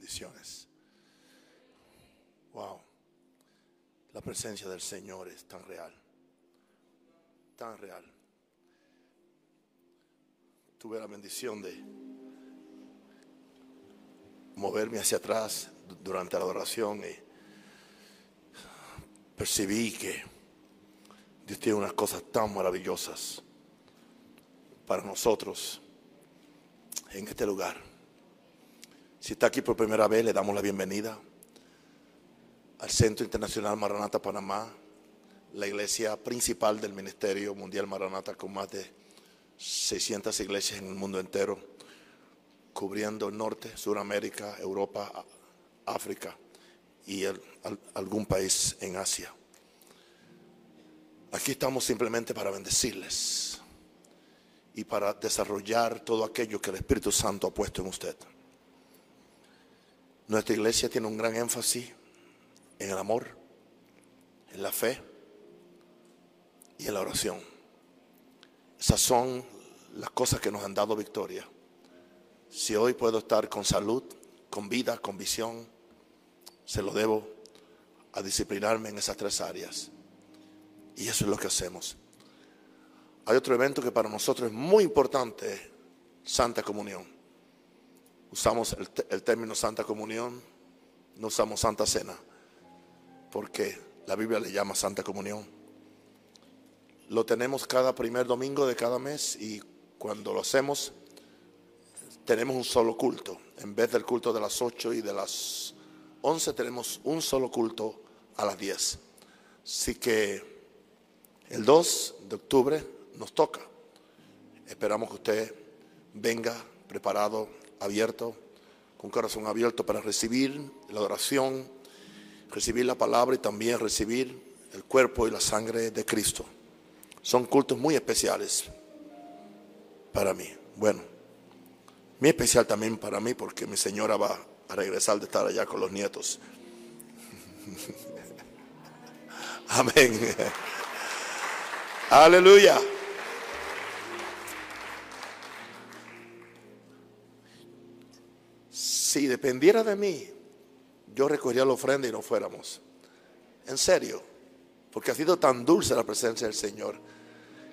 Bendiciones. Wow. La presencia del Señor es tan real. Tan real. Tuve la bendición de moverme hacia atrás durante la adoración y percibí que Dios tiene unas cosas tan maravillosas para nosotros en este lugar. Si está aquí por primera vez, le damos la bienvenida al Centro Internacional Maranata Panamá, la iglesia principal del Ministerio Mundial Maranata con más de 600 iglesias en el mundo entero, cubriendo el norte, Suramérica, Europa, África y algún país en Asia. Aquí estamos simplemente para bendecirles y para desarrollar todo aquello que el Espíritu Santo ha puesto en usted. Nuestra iglesia tiene un gran énfasis en el amor, en la fe y en la oración. Esas son las cosas que nos han dado victoria. Si hoy puedo estar con salud, con vida, con visión, se lo debo a disciplinarme en esas tres áreas. Y eso es lo que hacemos. Hay otro evento que para nosotros es muy importante, Santa Comunión. Usamos el, término Santa Comunión, no usamos Santa Cena, porque la Biblia le llama Santa Comunión. Lo tenemos cada primer domingo de cada mes y cuando lo hacemos tenemos un solo culto. En vez del culto de las 8 y de las 11 tenemos un solo culto a las 10. Así que el 2 de octubre nos toca. Esperamos que usted venga preparado, abierto, con corazón abierto para recibir la oración, recibir la palabra y también recibir el cuerpo y la sangre de Cristo. Son cultos muy especiales para mí. Bueno, muy especial también para mí porque mi señora va a regresar de estar allá con los nietos. Amén. Aleluya. Si dependiera de mí, yo recogería la ofrenda y no fuéramos. En serio. Porque ha sido tan dulce la presencia del Señor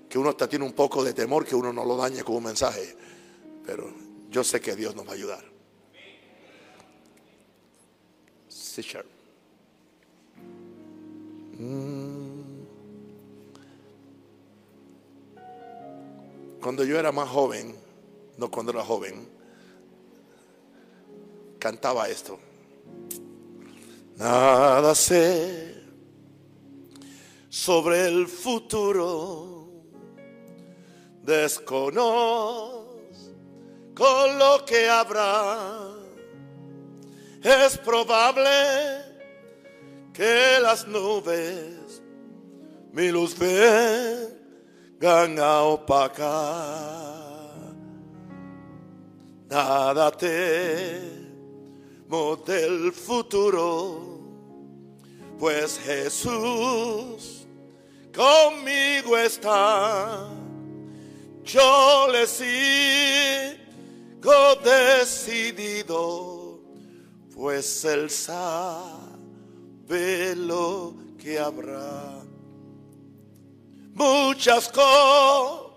que uno hasta tiene un poco de temor que uno no lo dañe con un mensaje. Pero yo sé que Dios nos va a ayudar. Sí, mm. Cuando yo era más joven, no cuando era joven, cantaba esto. Nada sé sobre el futuro, desconozco lo que habrá. Es probable que las nubes mi luz vengan a opacar. Nada te del futuro, pues Jesús conmigo está. Yo le sigo decidido, pues Él sabe lo que habrá. Muchas cosas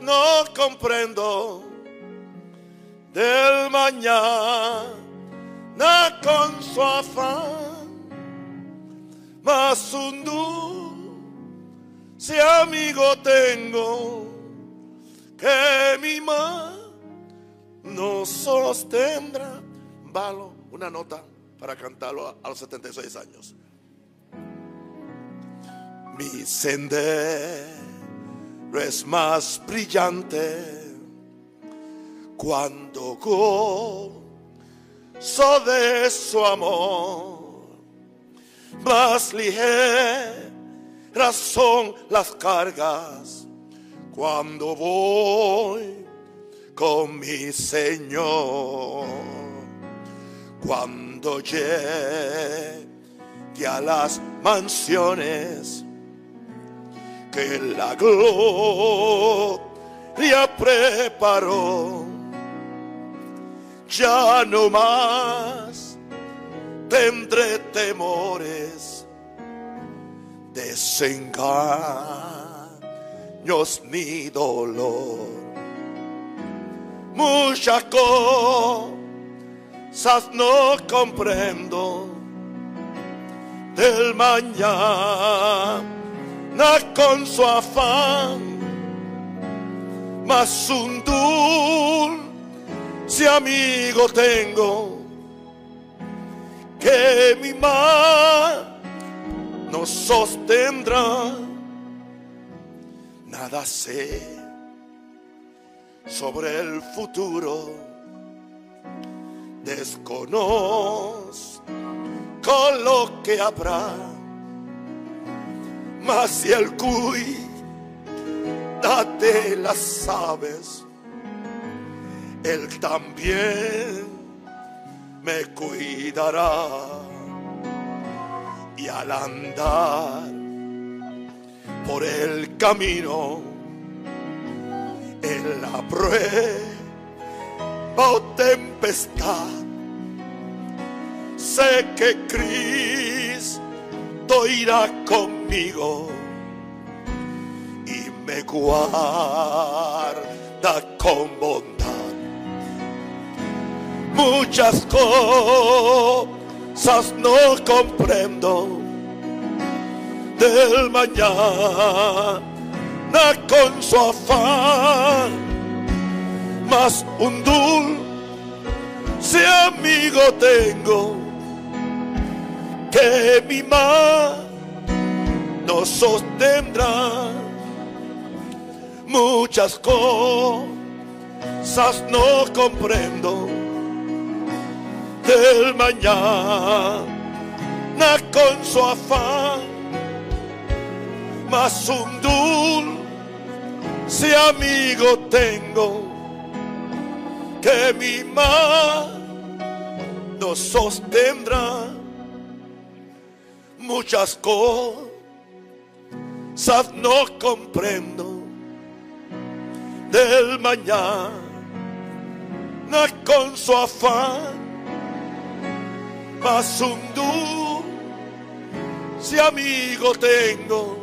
no comprendo del mañana con su afán, mas un si amigo tengo que mi mano no sostendrá. Valo, una nota para cantarlo a, los 76 años. Mi sendero es más brillante cuando go so de su amor. Más ligeras son las cargas cuando voy con mi Señor. Cuando llegue a las mansiones que la gloria preparó ya no más tendré temores, desengaños ni dolor. Muchas cosas no comprendo del mañana con su afán, mas un dulce amigo tengo que mi mano sostendrá. Nada sé sobre el futuro, desconozco lo que habrá, mas si el cuy date las aves, él también me cuidará. Y al andar por el camino, en la prueba o tempestad, sé que Cristo irá conmigo y me guarda con bondad muchas cosas no comprendo. Del mañana con su afán, mas un dulce amigo tengo que mi mano sostendrá. Muchas cosas no comprendo del mañana con su afán, más un dulce amigo tengo que mi mano sostendrá muchas cosas. No comprendo del mañana con su afán más un si amigo tengo,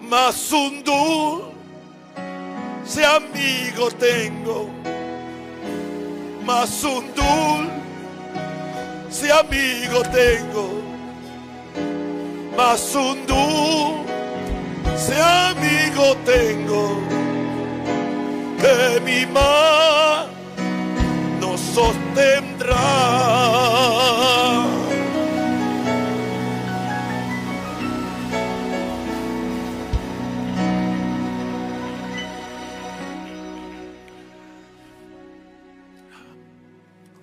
más un si amigo tengo, más un si amigo tengo, más un si amigo tengo, que mi mano sostendrá.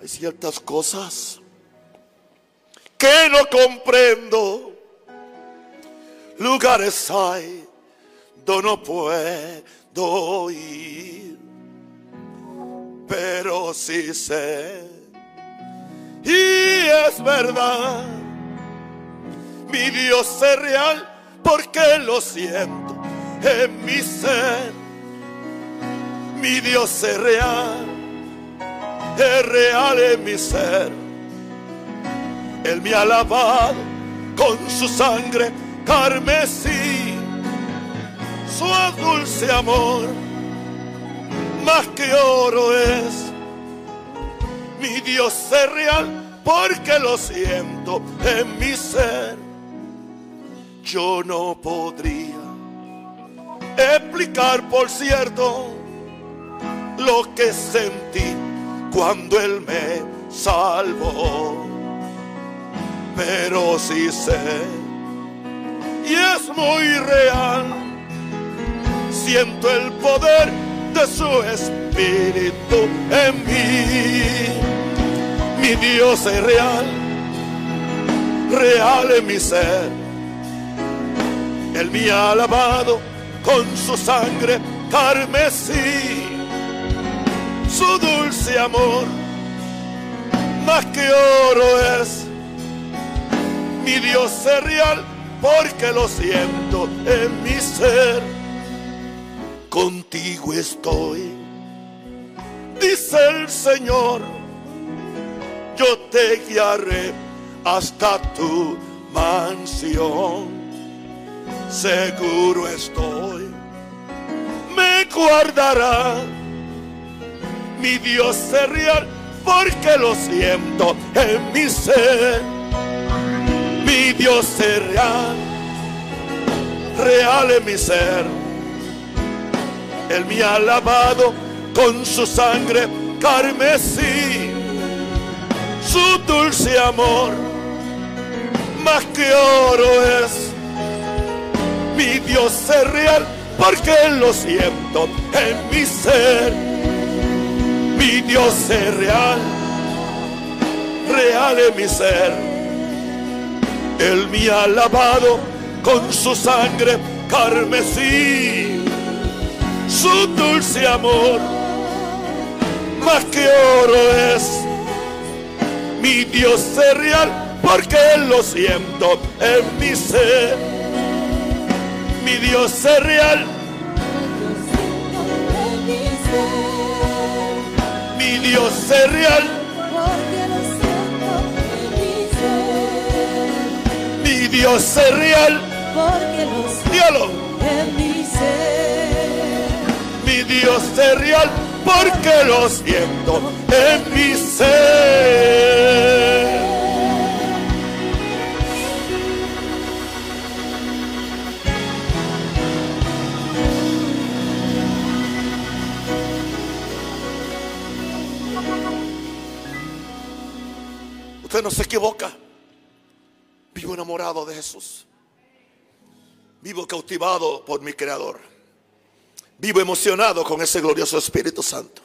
Hay ciertas cosas que no comprendo. Lugares hay donde no puedo ir pero sí sé. Y es verdad, mi Dios es real porque lo siento en mi ser. Mi Dios es real, es real en mi ser. Él me ha lavado con su sangre carmesí, su dulce amor más que oro es. Mi Dios es real porque lo siento en mi ser. Yo no podría explicar, por cierto, lo que sentí cuando Él me salvó. Pero sí sé, y es muy real, siento el poder de su espíritu en mí. Mi Dios es real, real en mi ser. Él me ha lavado con su sangre carmesí. Su dulce amor, más que oro es. Mi Dios es real porque lo siento en mi ser contigo estoy, dice el Señor, yo te guiaré hasta tu mansión. Seguro estoy, me guardará mi Dios es real porque lo siento en mi ser. Mi Dios es real, real en mi ser. Él me ha lavado con su sangre carmesí, su dulce amor, más que oro es. Mi Dios es real porque lo siento en mi ser. Mi Dios es real, real en mi ser. Él me ha lavado con su sangre carmesí, su dulce amor, más que oro es. Mi Dios es real porque lo siento en mi ser. Mi Dios es real. Mi Dios es real. Mi Dios es real. Dígalo. Mi Dios es real porque lo siento en mi ser. Usted no se equivoca. Vivo enamorado de Jesús. Vivo cautivado por mi Creador. Vivo emocionado con ese glorioso Espíritu Santo.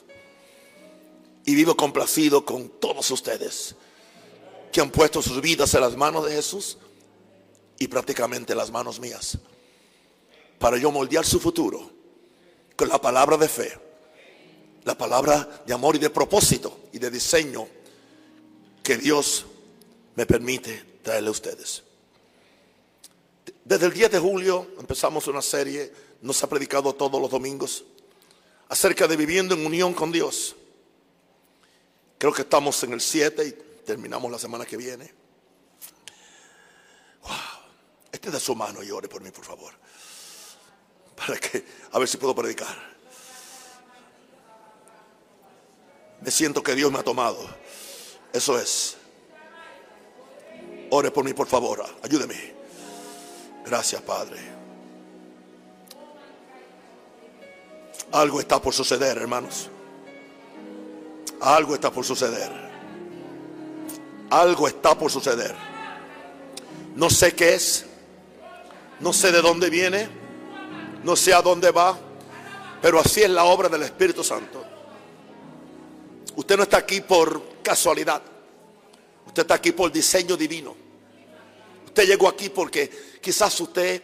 Y vivo complacido con todos ustedes que han puesto sus vidas en las manos de Jesús y prácticamente en las manos mías. Para yo moldear su futuro con la palabra de fe, la palabra de amor y de propósito y de diseño que Dios me permite traerle a ustedes. Desde el 10 de julio empezamos una serie, nos ha predicado todos los domingos, acerca de viviendo en unión con Dios. Creo que estamos en el 7 y terminamos la semana que viene. Wow. Este de su mano y ore por mí, por favor. Para que, a ver si puedo predicar. Me siento que Dios me ha tomado. Eso es. Ore por mí, por favor. Ayúdeme. Gracias, Padre. Algo está por suceder, hermanos. Algo está por suceder. Algo está por suceder. No sé qué es. No sé de dónde viene. No sé a dónde va. Pero así es la obra del Espíritu Santo. Usted no está aquí por casualidad. Usted está aquí por diseño divino. Usted llegó aquí porque quizás usted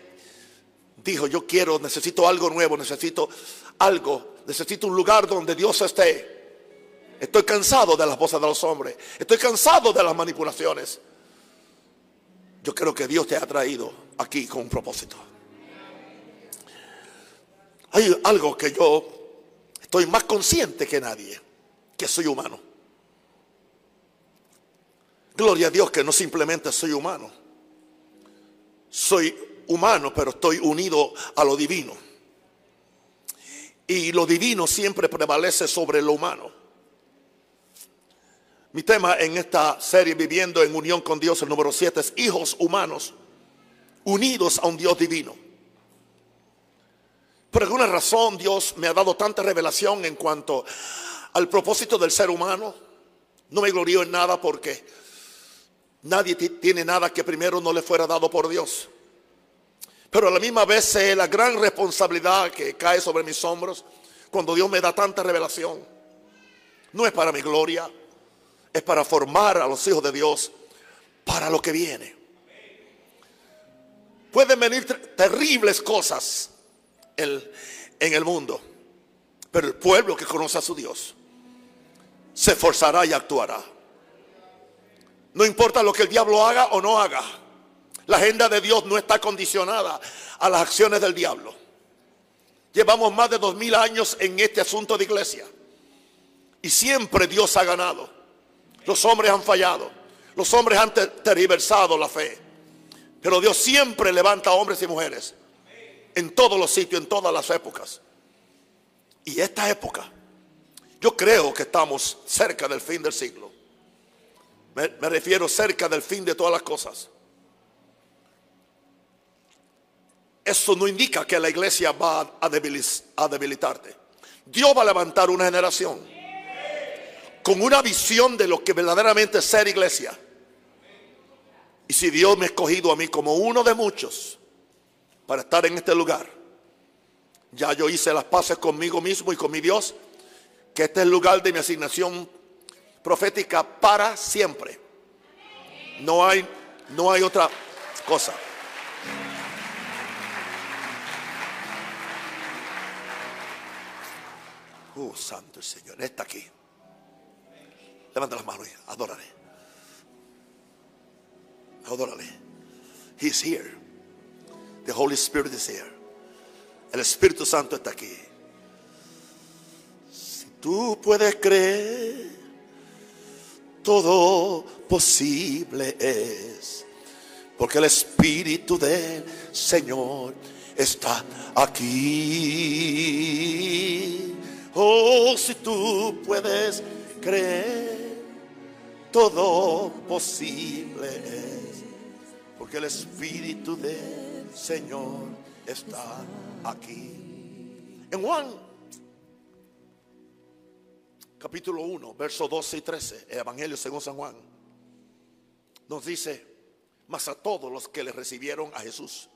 dijo, yo quiero, necesito algo nuevo, necesito algo, necesito un lugar donde Dios esté. Estoy cansado de las voces de los hombres. Estoy cansado de las manipulaciones. Yo creo que Dios te ha traído aquí con un propósito. Hay algo que yo estoy más consciente que nadie, que soy humano. Gloria a Dios que no simplemente soy humano. Soy humano, pero estoy unido a lo divino. Y lo divino siempre prevalece sobre lo humano. Mi tema en esta serie, Viviendo en Unión con Dios, el número 7, es hijos humanos unidos a un Dios divino. Por alguna razón Dios me ha dado tanta revelación en cuanto al propósito del ser humano. No me glorío en nada porque nadie tiene nada que primero no le fuera dado por Dios. Pero a la misma vez es la gran responsabilidad que cae sobre mis hombros cuando Dios me da tanta revelación. No es para mi gloria, es para formar a los hijos de Dios para lo que viene. Pueden venir terribles cosas en el mundo, pero el pueblo que conoce a su Dios se esforzará y actuará. No importa lo que el diablo haga o no haga. La agenda de Dios no está condicionada a las acciones del diablo. Llevamos más de dos mil años en este asunto de iglesia. Y siempre Dios ha ganado. Los hombres han fallado. Los hombres han tergiversado la fe. Pero Dios siempre levanta hombres y mujeres. En todos los sitios, en todas las épocas. Y esta época, yo creo que estamos cerca del fin del siglo. Me, refiero cerca del fin de todas las cosas. Eso no indica que la iglesia va a, debilitarte. Dios va a levantar una generación con una visión de lo que verdaderamente es ser iglesia. Y si Dios me ha escogido a mí como uno de muchos para estar en este lugar, ya yo hice las paces conmigo mismo y con mi Dios, que este es el lugar de mi asignación profética para siempre. No hay, no hay otra cosa. Oh, santo Señor, está aquí. Levanta las manos adórale. Adórale. He's here. The Holy Spirit is here. El Espíritu Santo está aquí. Si tú puedes creer todo posible es. Porque el Espíritu del Señor está aquí. Oh, si tú puedes creer, todo posible es. Porque el Espíritu del Señor está aquí. En Juan capítulo 1, versos 12 y 13, el Evangelio según San Juan, nos dice, mas a todos los que le recibieron a Jesús,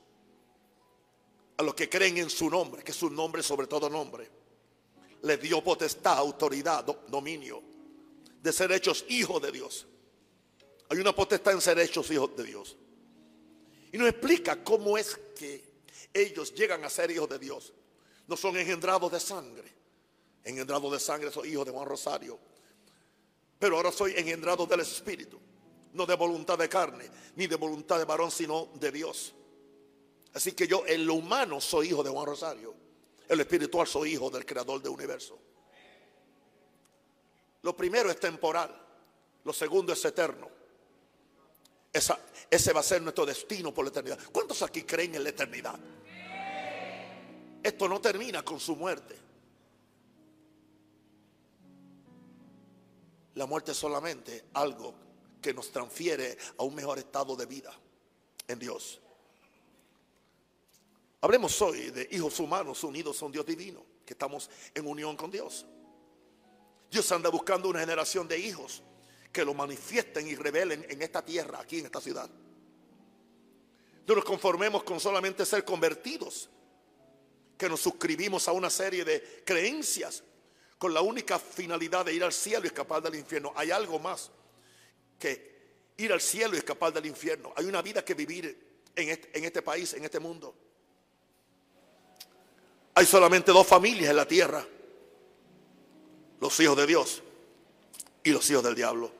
a los que creen en su nombre, que es su nombre sobre todo nombre, le dio potestad, autoridad, dominio, de ser hechos hijos de Dios. Hay una potestad en ser hechos hijos de Dios. Y nos explica cómo es que ellos llegan a ser hijos de Dios. No son engendrados de sangre, engendrado de sangre, soy hijo de Juan Rosario. Pero ahora soy engendrado del Espíritu, no de voluntad de carne, ni de voluntad de varón, sino de Dios. Así que yo en lo humano soy hijo de Juan Rosario. En lo espiritual soy hijo del creador del universo. Lo primero es temporal, lo segundo es eterno. ese va a ser nuestro destino por la eternidad. ¿Cuántos aquí creen en la eternidad? Esto no termina con su muerte. La muerte es solamente algo que nos transfiere a un mejor estado de vida en Dios. Hablemos hoy de hijos humanos unidos a un Dios divino, que estamos en unión con Dios. Dios anda buscando una generación de hijos que lo manifiesten y revelen en esta tierra, aquí en esta ciudad. No nos conformemos con solamente ser convertidos, que nos suscribimos a una serie de creencias con la única finalidad de ir al cielo y escapar del infierno. Hay algo más que ir al cielo y escapar del infierno. Hay una vida que vivir en este, país, en este mundo. Hay solamente dos familias en la tierra. Los hijos de Dios y los hijos del diablo.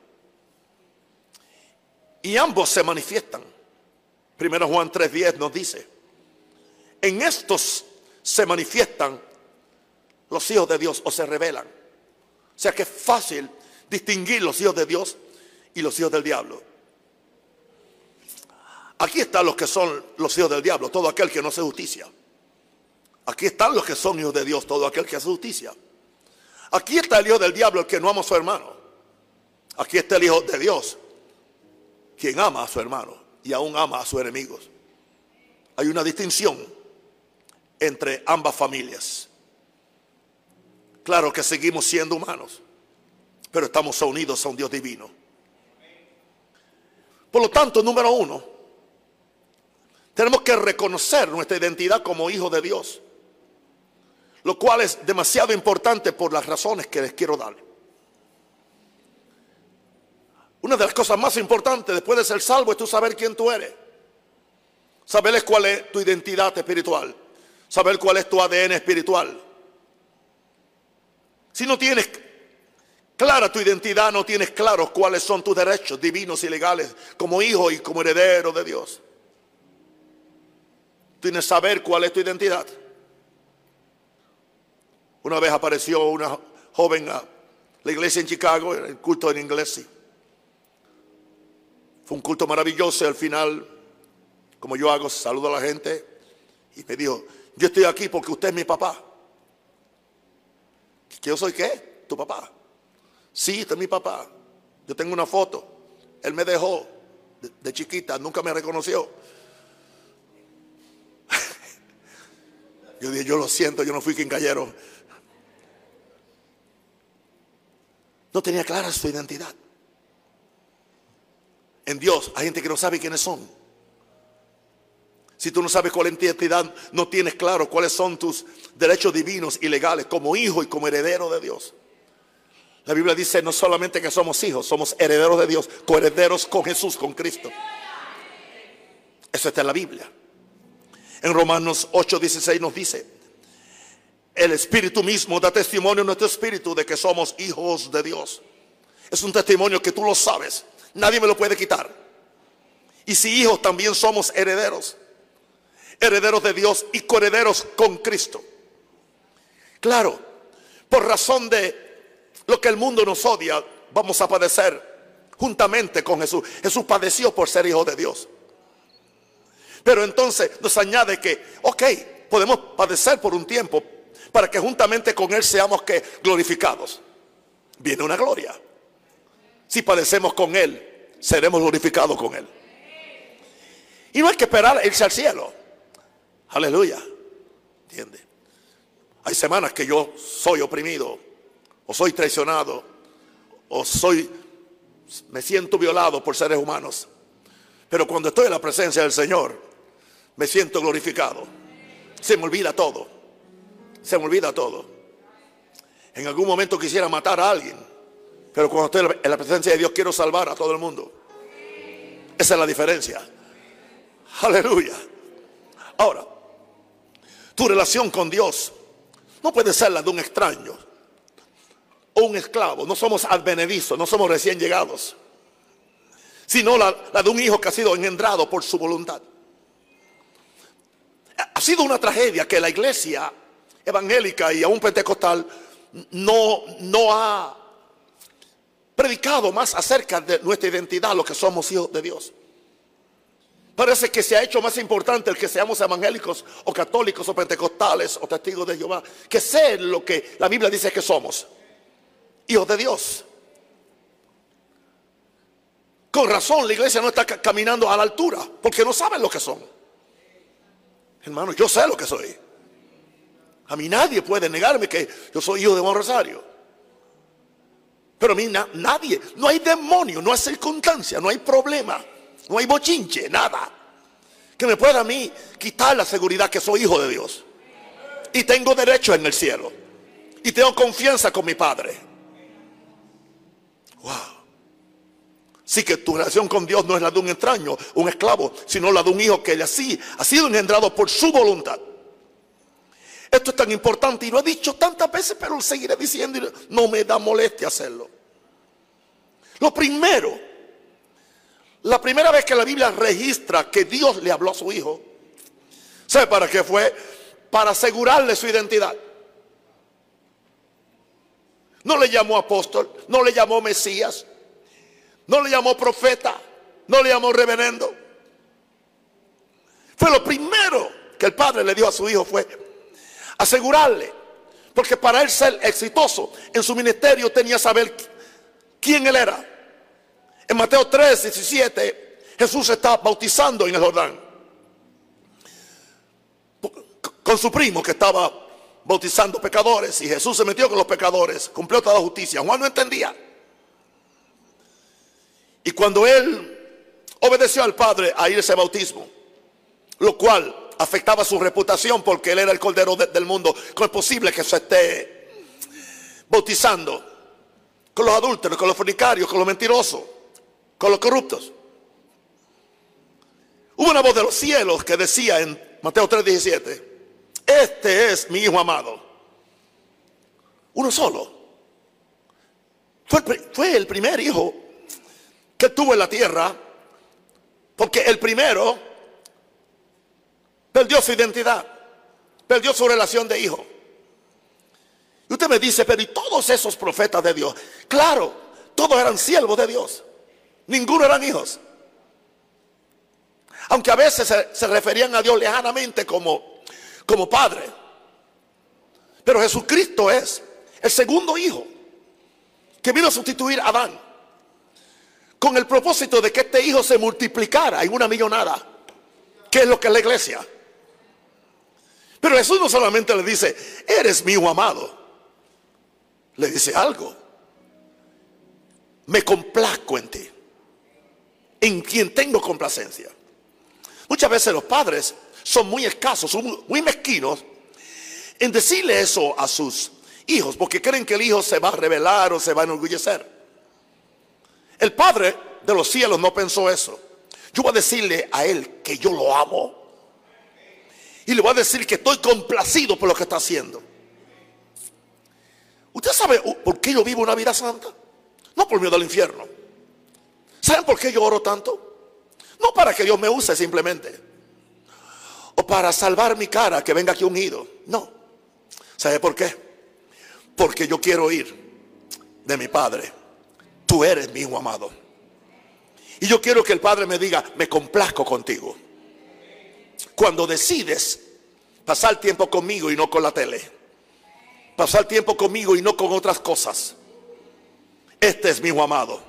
Y ambos se manifiestan. Primero Juan 3:10 nos dice, en estos se manifiestan los hijos de Dios o se revelan. O sea que es fácil distinguir los hijos de Dios y los hijos del diablo. Aquí están los que son los hijos del diablo, todo aquel que no hace justicia. Aquí están los que son hijos de Dios, todo aquel que hace justicia. Aquí está el hijo del diablo, el que no ama a su hermano. Aquí está el hijo de Dios, quien ama a su hermano y aún ama a sus enemigos. Hay una distinción entre ambas familias. Claro que seguimos siendo humanos, pero estamos unidos a un Dios divino. Por lo tanto, número uno, tenemos que reconocer nuestra identidad como hijos de Dios, lo cual es demasiado importante por las razones que les quiero dar. Una de las cosas más importantes después de ser salvo es tú saber quién tú eres. Saber cuál es tu identidad espiritual. Saber cuál es tu ADN espiritual. Si no tienes clara tu identidad, no tienes claro cuáles son tus derechos divinos y legales como hijo y como heredero de Dios. Tienes que saber cuál es tu identidad. Una vez apareció una joven a la iglesia en Chicago, el culto en inglés. Fue un culto maravilloso y al final, como yo hago, saludo a la gente y me dijo, yo estoy aquí porque usted es mi papá. ¿Que yo soy qué? Tu papá. Sí, usted es mi papá. Yo tengo una foto. Él me dejó de, de chiquita, nunca me reconoció. Yo dije, yo lo siento, yo no fui quien cayeron. No tenía clara su identidad. En Dios hay gente que no sabe quiénes son. Si tú no sabes cuál es tu identidad, no tienes claro cuáles son tus derechos divinos y legales como hijo y como heredero de Dios. La Biblia dice no solamente que somos hijos, somos herederos de Dios, coherederos con Jesús, con Cristo. Eso está en la Biblia. En Romanos 8:16 nos dice, el Espíritu mismo da testimonio en nuestro espíritu de que somos hijos de Dios. Es un testimonio que tú lo sabes. Nadie me lo puede quitar. Y si hijos también somos herederos. Herederos de Dios y coherederos con Cristo. Claro, por razón de lo que el mundo nos odia, vamos a padecer juntamente con Jesús. Jesús padeció por ser hijo de Dios. Pero entonces nos añade que, ok, podemos padecer por un tiempo, para que juntamente con Él seamos que glorificados. Viene una gloria. Si padecemos con Él, seremos glorificados con Él. Y no hay que esperar irse al cielo. Aleluya. ¿Entiende? Hay semanas que yo soy oprimido, o soy traicionado, o soy, me siento violado por seres humanos. Pero cuando estoy en la presencia del Señor, me siento glorificado. Se me olvida todo se me olvida todo. En algún momento quisiera matar a alguien, pero cuando estoy en la presencia de Dios quiero salvar a todo el mundo. Esa es la diferencia. Aleluya. Ahora, tu relación con Dios no puede ser la de un extraño o un esclavo. No somos advenedizos, no somos recién llegados, sino la, la de un hijo que ha sido engendrado por su voluntad. Ha sido una tragedia que la iglesia evangélica y aún pentecostal no, no ha predicado más acerca de nuestra identidad, lo que somos hijos de Dios. Parece que se ha hecho más importante el que seamos evangélicos o católicos o pentecostales o testigos de Jehová, que ser lo que la Biblia dice que somos, hijos de Dios. Con razón la iglesia no está caminando a la altura, porque no saben lo que son. Hermano, yo sé lo que soy. A mí nadie puede negarme que yo soy hijo de Juan Rosario. Pero a mí nadie, no hay demonio, no hay circunstancia, no hay problema, no hay bochinche, nada. Que me pueda a mí quitar la seguridad que soy hijo de Dios. Y tengo derecho en el cielo. Y tengo confianza con mi Padre. Wow. Sí que tu relación con Dios no es la de un extraño, un esclavo, sino la de un hijo que así ha sido engendrado por su voluntad. Esto es tan importante y lo he dicho tantas veces, pero lo seguiré diciendo y no me da molestia hacerlo. Lo primero, la primera vez que la Biblia registra que Dios le habló a su hijo, ¿sabe para qué fue? Para asegurarle su identidad. No le llamó apóstol, no le llamó Mesías, no le llamó profeta, no le llamó reverendo. Fue lo primero que el padre le dio a su hijo fue asegurarle. Porque para él ser exitoso en su ministerio tenía que saber quién él era. En Mateo 3, 17, Jesús está bautizando en el Jordán. Con su primo que estaba bautizando pecadores. Y Jesús se metió con los pecadores. Cumplió toda la justicia. Juan no entendía. Y cuando él obedeció al Padre a ir a bautismo, lo cual afectaba su reputación porque él era el cordero del mundo. ¿Cómo es posible que se esté bautizando con los adúlteros, con los fornicarios, con los mentirosos, con los corruptos? Hubo una voz de los cielos que decía en Mateo 3:17, este es mi hijo amado. Uno solo. Fue el, fue el primer hijo que tuvo en la tierra, porque el primero Perdió su identidad. Perdió su relación de hijo. Y usted me dice, pero ¿y todos esos profetas de Dios? Claro, todos eran siervos de Dios. Ninguno eran hijos. Aunque a veces se, referían a Dios lejanamente como, como Padre. Pero Jesucristo es el segundo hijo que vino a sustituir a Adán. Con el propósito de que este hijo se multiplicara en una millonada. Que es lo que es la iglesia. Pero Jesús no solamente le dice, eres mi amado. Le dice algo. Me complazco en ti. En quien tengo complacencia. Muchas veces los padres son muy escasos, son muy mezquinos en decirle eso a sus hijos, porque creen que el hijo se va a revelar o se va a enorgullecer. El padre de los cielos no pensó eso. Yo voy a decirle a él que yo lo amo. Y le voy a decir que estoy complacido por lo que está haciendo. ¿Usted sabe por qué yo vivo una vida santa? No por miedo al infierno. ¿Saben por qué yo oro tanto? No para que Dios me use simplemente. O para salvar mi cara, que venga aquí ungido. No. ¿Sabe por qué? Porque yo quiero oír de mi Padre. Tú eres mi hijo amado. Y yo quiero que el Padre me diga, me complazco contigo. Cuando decides pasar tiempo conmigo y no con la tele. Pasar tiempo conmigo y no con otras cosas. Este es mi hijo amado.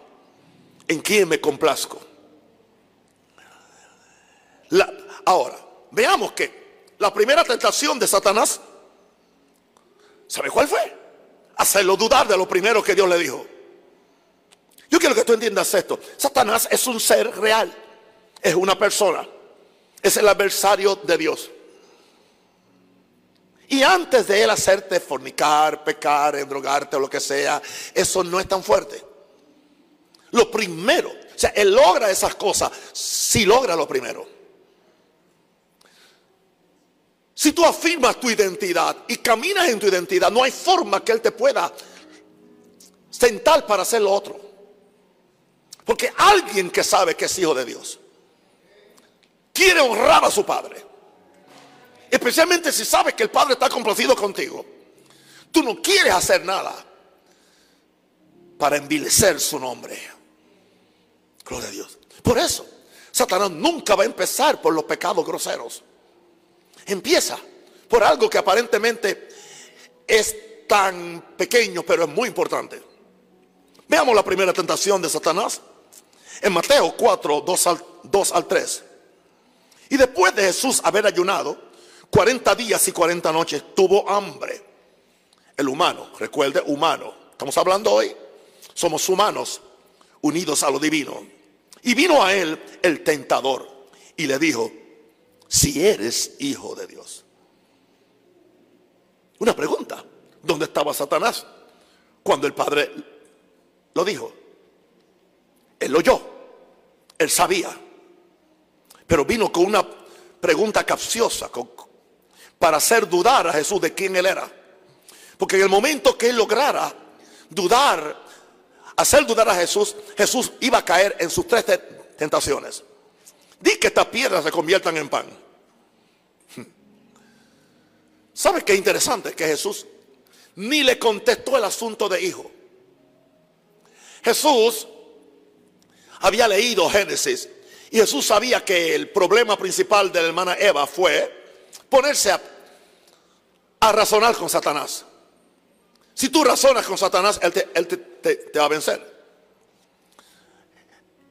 En quien me complazco. ahora, veamos que la primera tentación de Satanás, ¿sabe cuál fue? Hacerlo dudar de lo primero que Dios le dijo. Yo quiero que tú entiendas esto. Satanás es un ser real. Es una persona. Es el adversario de Dios. Y antes de él hacerte fornicar, pecar, endrogarte o lo que sea, eso no es tan fuerte. Lo primero, o sea, él logra esas cosas si logra lo primero. Si tú afirmas tu identidad y caminas en tu identidad, no hay forma que él te pueda sentar para hacer lo otro. Porque alguien que sabe que es hijo de Dios quiere honrar a su padre. Especialmente si sabes que el Padre está complacido contigo. Tú no quieres hacer nada para envilecer su nombre. Gloria a Dios. Por eso, Satanás nunca va a empezar por los pecados groseros. Empieza por algo que aparentemente es tan pequeño, pero es muy importante. Veamos la primera tentación de Satanás. En Mateo 4, 2 al, 2 al 3. Y después de Jesús haber ayunado, 40 días y 40 noches tuvo hambre. El humano, recuerde, humano. Estamos hablando hoy. Somos humanos unidos a lo divino. Y vino a él el tentador y le dijo, si eres hijo de Dios. Una pregunta, ¿dónde estaba Satanás cuando el Padre lo dijo? Él lo oyó, él sabía, pero vino con una pregunta capciosa, para hacer dudar a Jesús de quién él era. Porque en el momento que él lograra dudar, hacer dudar a Jesús, Jesús iba a caer en sus tres tentaciones. Di que estas piedras se conviertan en pan. ¿Sabes qué interesante? Que Jesús ni le contestó el asunto de hijo. Jesús había leído Génesis y Jesús sabía que el problema principal de la hermana Eva fue ponerse a razonar con Satanás. Si tú razonas con Satanás, él, te, va a vencer.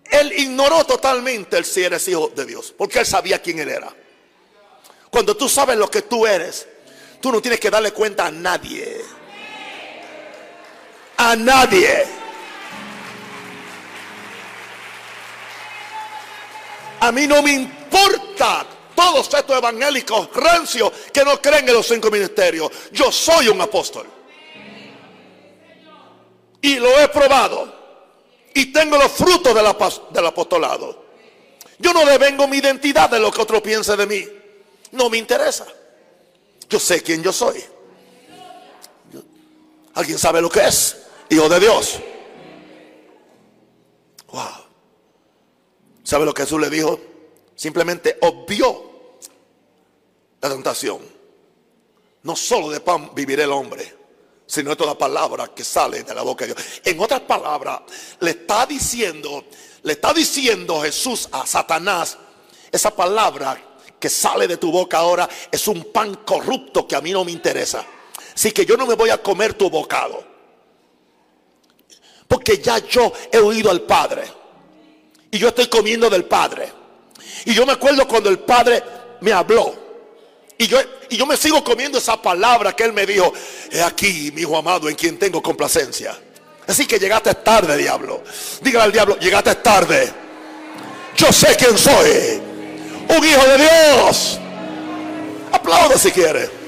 Él ignoró totalmente el si eres hijo de Dios, porque él sabía quién él era. Cuando tú sabes lo que tú eres, tú no tienes que darle cuenta a nadie. A nadie. A mí no me importa todos estos evangélicos rancios que no creen en los cinco ministerios. Yo soy un apóstol. Y lo he probado. Y tengo los frutos del apostolado. Yo no devengo mi identidad de lo que otro piense de mí. No me interesa. Yo sé quién yo soy. ¿Alguien sabe lo que es? Hijo de Dios. Wow. ¿Sabe lo que Jesús le dijo? Simplemente obvió la tentación. No solo de pan vivirá el hombre, sino es toda palabra que sale de la boca de Dios. En otras palabras, le está diciendo, le está diciendo Jesús a Satanás, esa palabra que sale de tu boca ahora es un pan corrupto que a mí no me interesa. Así que yo no me voy a comer tu bocado. Porque ya yo he oído al Padre. Y yo estoy comiendo del Padre. Y yo me acuerdo cuando el Padre me habló. Y yo, y yo me sigo comiendo esa palabra que Él me dijo. He aquí, mi hijo amado, en quien tengo complacencia. Así que llegaste tarde, diablo. Dígale al diablo, llegaste tarde. Yo sé quién soy. Un hijo de Dios. Aplauda si quiere.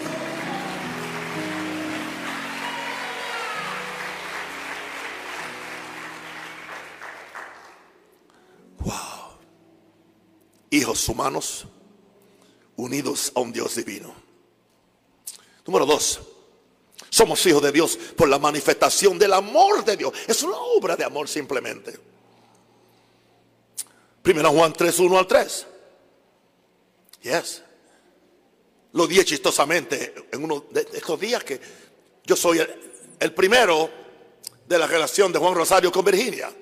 Hijos humanos unidos a un Dios divino. Número dos, somos hijos de Dios por la manifestación del amor de Dios. Es una obra de amor simplemente. Primero Juan 3, 1 al 3. Yes. Lo dije chistosamente en uno de estos días que yo soy el, primero de la relación de Juan Rosario con Virginia.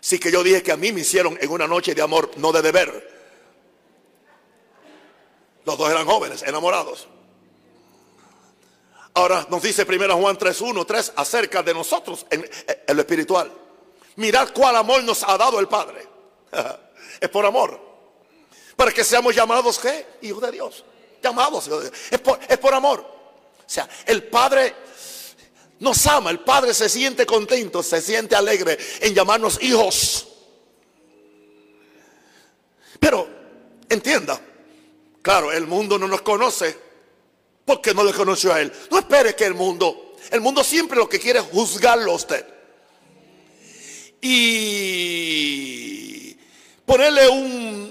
Así que yo dije que a mí me hicieron en una noche de amor, no de deber. Los dos eran jóvenes, enamorados. Ahora nos dice primero Juan 3.1, 3 acerca de nosotros en, en, lo espiritual. Mirad cuál amor nos ha dado el Padre. es por amor. Para que seamos llamados, ¿qué? Hijos de Dios. Llamados. Es por, es por amor. O sea, el Padre nos ama. El Padre se siente contento, se siente alegre en llamarnos hijos. Pero, entienda, Claro, el mundo no nos conoce porque no le conoció a él. No espere que el mundo, el mundo siempre lo que quiere es juzgarlo a usted. Y ponerle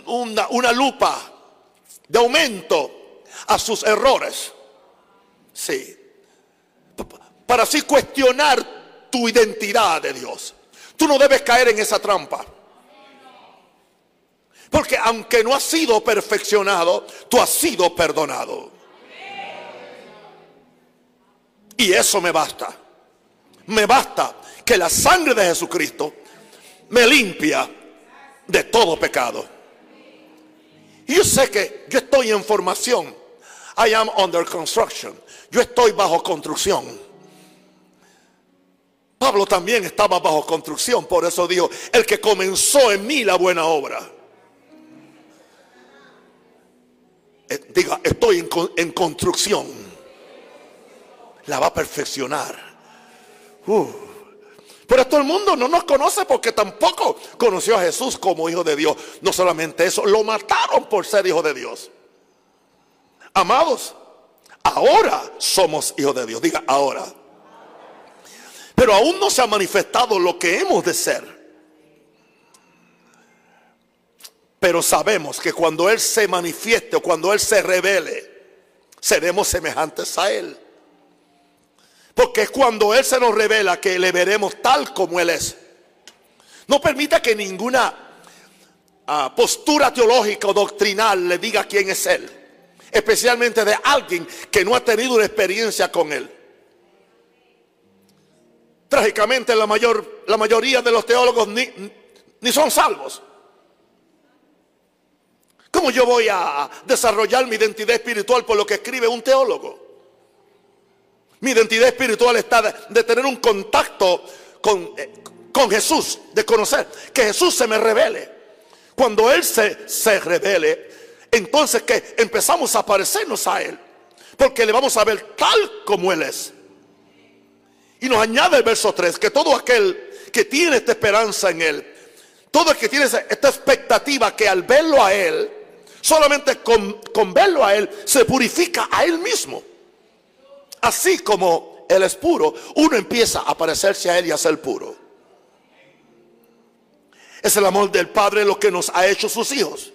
una, una lupa de aumento a sus errores. Sí. Para así cuestionar tu identidad de Dios. Tú no debes caer en esa trampa. Porque aunque no has sido perfeccionado, tú has sido perdonado. Y eso me basta. Me basta que la sangre de Jesucristo me limpia de todo pecado. Y yo sé que yo estoy en formación. I am under construction. Yo estoy bajo construcción. Pablo también estaba bajo construcción. Por eso dijo, el que comenzó en mí la buena obra Eh, diga, estoy en, construcción. La va a perfeccionar. Uh. Pero todo el mundo no nos conoce porque tampoco conoció a Jesús como hijo de Dios. No solamente eso, lo mataron por ser hijo de Dios. Amados, ahora somos hijos de Dios. Diga, ahora. Pero aún no se ha manifestado lo que hemos de ser. Pero sabemos que cuando Él se manifieste o cuando Él se revele, seremos semejantes a Él. Porque es cuando Él se nos revela que le veremos tal como Él es. No permita que ninguna uh, postura teológica o doctrinal le diga quién es Él. Especialmente de alguien que no ha tenido una experiencia con Él. Trágicamente la, mayor, la mayoría de los teólogos ni, ni son salvos. ¿Cómo yo voy a desarrollar mi identidad espiritual por lo que escribe un teólogo? Mi identidad espiritual está de, tener un contacto con, eh, con, Jesús, de conocer, que Jesús se me revele. Cuando Él se, se revele, entonces que empezamos a parecernos a Él, porque le vamos a ver tal como Él es. Y nos añade el verso 3, que todo aquel que tiene esta esperanza en Él, todo el que tiene esta expectativa que al verlo a Él, Solamente con, verlo a Él se purifica a Él mismo. Así como Él es puro, uno empieza a parecerse a Él y a ser puro. Es el amor del Padre lo que nos ha hecho sus hijos.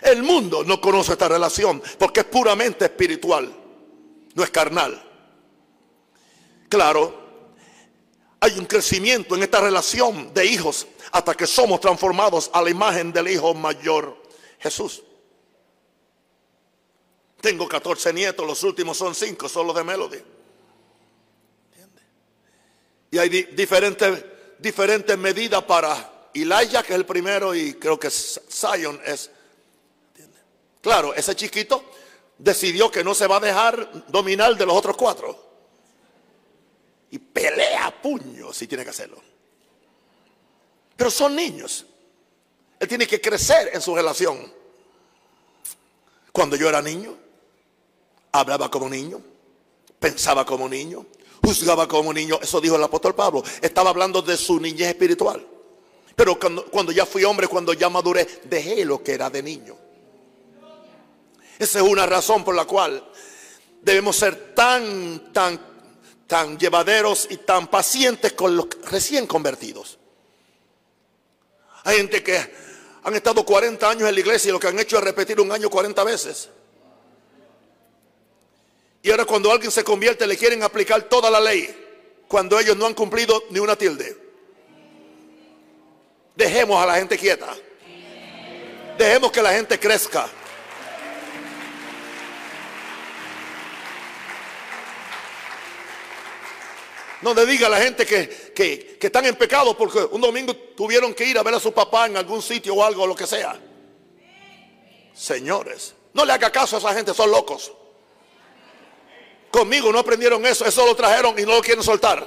El mundo no conoce esta relación porque es puramente espiritual, no es carnal. Claro, hay un crecimiento en esta relación de hijos hasta que somos transformados a la imagen del Hijo mayor Jesús. Tengo 14 nietos, los últimos son 5, solo de Melody. Y hay diferentes, medidas para Elijah, que es el primero, y creo que Zion es. Claro, ese chiquito decidió que no se va a dejar dominar de los otros cuatro. Y pelea a puño si tiene que hacerlo. Pero son niños. Él tiene que crecer en su relación. Cuando yo era niño, hablaba como niño, pensaba como niño, juzgaba como niño. Eso dijo el apóstol Pablo. Estaba hablando de su niñez espiritual. Pero cuando, cuando ya fui hombre, cuando ya maduré, dejé lo que era de niño. Esa es una razón por la cual debemos ser tan, tan, tan llevaderos y tan pacientes con los recién convertidos. Hay gente que han estado 40 años en la iglesia y lo que han hecho es repetir un año 40 veces. Y ahora cuando alguien se convierte le quieren aplicar toda la ley cuando ellos no han cumplido ni una tilde. Dejemos a la gente quieta. Dejemos que la gente crezca. No le diga a la gente que, están en pecado porque un domingo tuvieron que ir a ver a su papá en algún sitio o algo, o lo que sea. Señores, no le haga caso a esa gente, son locos. Conmigo no aprendieron eso, eso lo trajeron y no lo quieren soltar.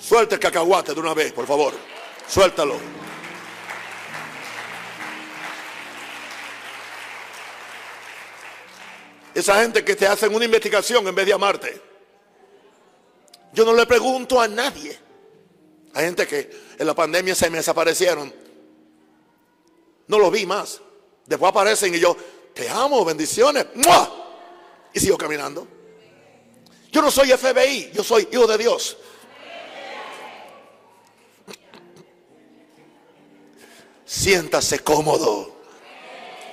Suelta el cacahuate de una vez, por favor. Suéltalo. Esa gente que te hacen una investigación en vez de amarte. Yo no le pregunto a nadie. Hay gente que en la pandemia se me desaparecieron. No los vi más. Después aparecen y yo, te amo, bendiciones. Y sigo caminando. Yo no soy FBI, yo soy hijo de Dios. Siéntase cómodo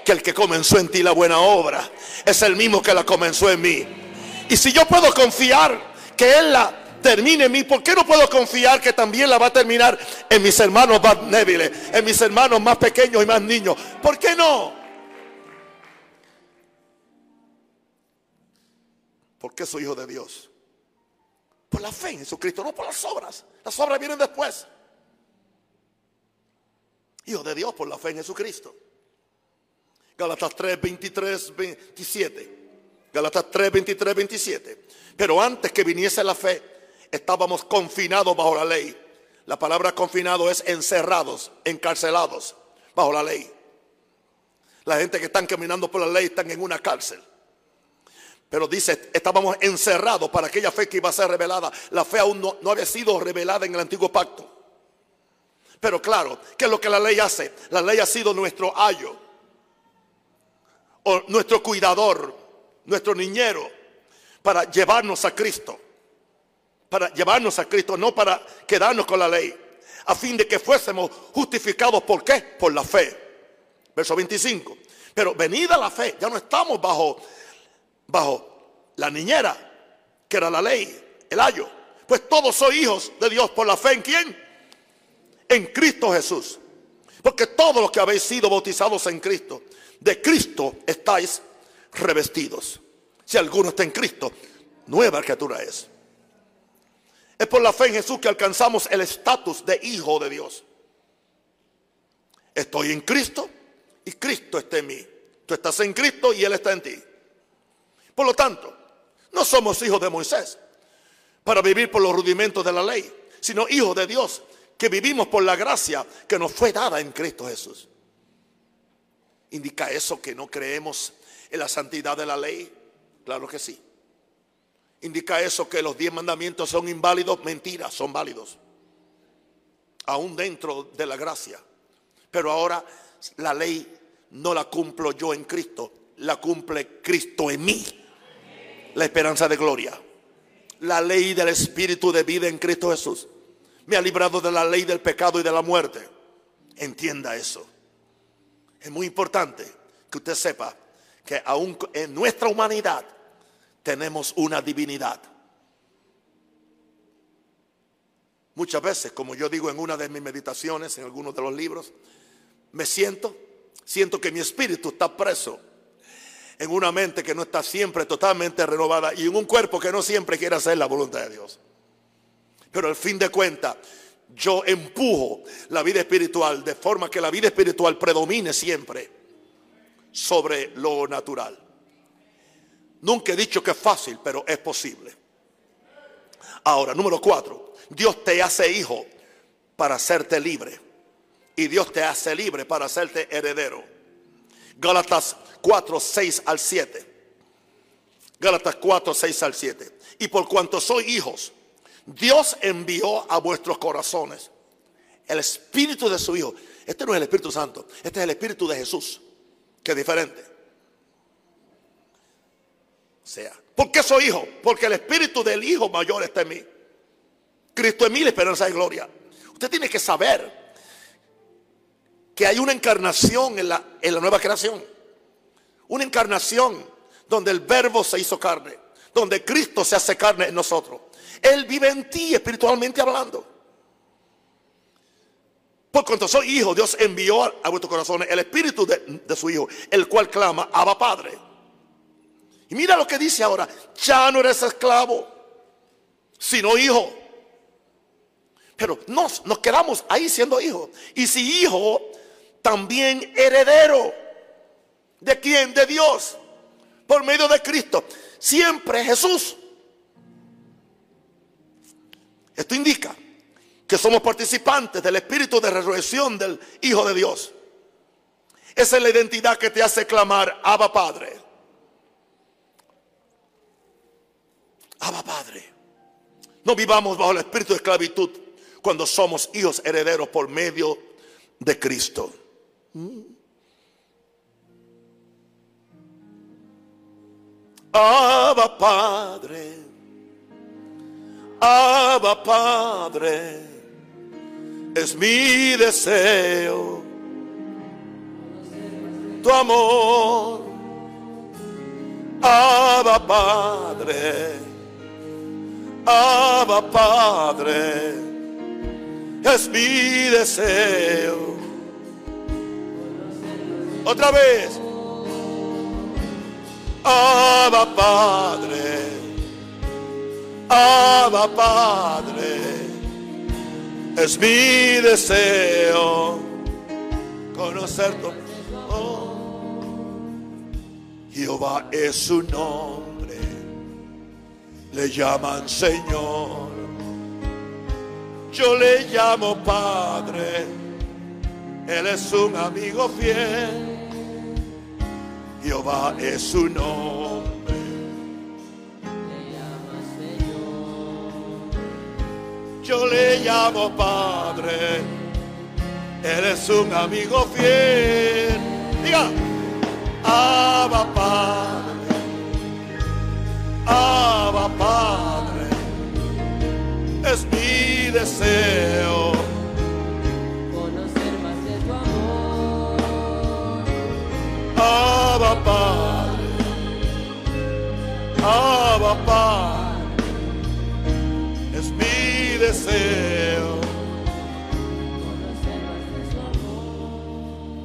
que el que comenzó en ti la buena obra es el mismo que la comenzó en mí. Y si yo puedo confiar que Él la termine en mí, ¿por qué no puedo confiar que también la va a terminar en mis hermanos más débiles, en mis hermanos más pequeños y más niños? ¿Por qué no? Porque soy hijo de Dios. Por la fe en Jesucristo, no por las obras. Las obras vienen después. Hijo de Dios por la fe en Jesucristo. Galatas 3, 23, 27. Galatas 3, 23, 27. Pero antes que viniese la fe, estábamos confinados bajo la ley. La palabra confinado es encerrados, encarcelados bajo la ley. La gente que están caminando por la ley están en una cárcel. Pero dice, estábamos encerrados para aquella fe que iba a ser revelada. La fe aún no, no había sido revelada en el antiguo pacto. Pero claro, ¿qué es lo que la ley hace? La ley ha sido nuestro ayo o nuestro cuidador, nuestro niñero, para llevarnos a Cristo. Para llevarnos a Cristo, no para quedarnos con la ley. A fin de que fuésemos justificados. ¿Por qué? Por la fe. Verso 25. Pero venida la fe, ya no estamos bajo, bajo la niñera, que era la ley, el ayo. Pues todos soy hijos de Dios por la fe en quién? En Cristo Jesús. Porque todos los que habéis sido bautizados en Cristo, de Cristo estáis revestidos. Si alguno está en Cristo, nueva criatura es. Es por la fe en Jesús que alcanzamos el estatus de hijo de Dios. Estoy en Cristo y Cristo está en mí. Tú estás en Cristo y Él está en ti. Por lo tanto, no somos hijos de Moisés para vivir por los rudimentos de la ley, sino hijos de Dios que vivimos por la gracia que nos fue dada en Cristo Jesús. ¿Indica eso que no creemos en la santidad de la ley? Claro que sí. ¿Indica eso que los diez mandamientos son inválidos? Mentiras, son válidos. Aún dentro de la gracia. Pero ahora la ley no la cumplo yo en Cristo, la cumple Cristo en mí. La esperanza de gloria. La ley del Espíritu de vida en Cristo Jesús. Me ha librado de la ley del pecado y de la muerte. Entienda eso. Es muy importante que usted sepa que aún en nuestra humanidad tenemos una divinidad. Muchas veces, como yo digo en una de mis meditaciones, en algunos de los libros, me siento, siento que mi espíritu está preso en una mente que no está siempre totalmente renovada y en un cuerpo que no siempre quiere hacer la voluntad de Dios. Pero al fin de cuentas, yo empujo la vida espiritual de forma que la vida espiritual predomine siempre sobre lo natural. Nunca he dicho que es fácil, pero es posible. Ahora, número cuatro, Dios te hace hijo para hacerte libre. Y Dios te hace libre para hacerte heredero. Gálatas 4, 6 al 7. Gálatas 4, 6 al 7. Y por cuanto soy hijos, Dios envió a vuestros corazones el espíritu de su Hijo. Este no es el Espíritu Santo, este es el Espíritu de Jesús, que es diferente. Sea, ¿por qué soy hijo? Porque el Espíritu del Hijo mayor está en mí. Cristo en mí, la esperanza de gloria. Usted tiene que saber que hay una encarnación en la, en la nueva creación. Una encarnación donde el verbo se hizo carne, donde Cristo se hace carne en nosotros. Él vive en ti espiritualmente hablando. Por cuanto soy hijo, Dios envió a vuestros corazones el espíritu de, de, su hijo, el cual clama, Abba Padre. Y mira lo que dice ahora, ya no eres esclavo, sino hijo. Pero nos, nos quedamos ahí siendo hijos. Y si hijo, también heredero. ¿De quién? De Dios. Por medio de Cristo. Siempre Jesús. Esto indica que somos participantes del espíritu de resurrección del Hijo de Dios. Esa es la identidad que te hace clamar, Abba Padre. Abba Padre. No vivamos bajo el espíritu de esclavitud cuando somos hijos herederos por medio de Cristo. Abba Padre. Abba Padre, es mi deseo, tu amor. Abba Padre, Abba Padre, es mi deseo. Otra vez. Abba Padre Abba Padre, es mi deseo conocer tu oh. Jehová es su nombre, le llaman Señor. Yo le llamo Padre, Él es un amigo fiel. Jehová es su nombre yo le llamo Padre. Él es un amigo fiel. Diga, Abba Padre, Abba Padre, es mi deseo. Conocer más de tu amor. Abba Padre, Abba Padre deseo.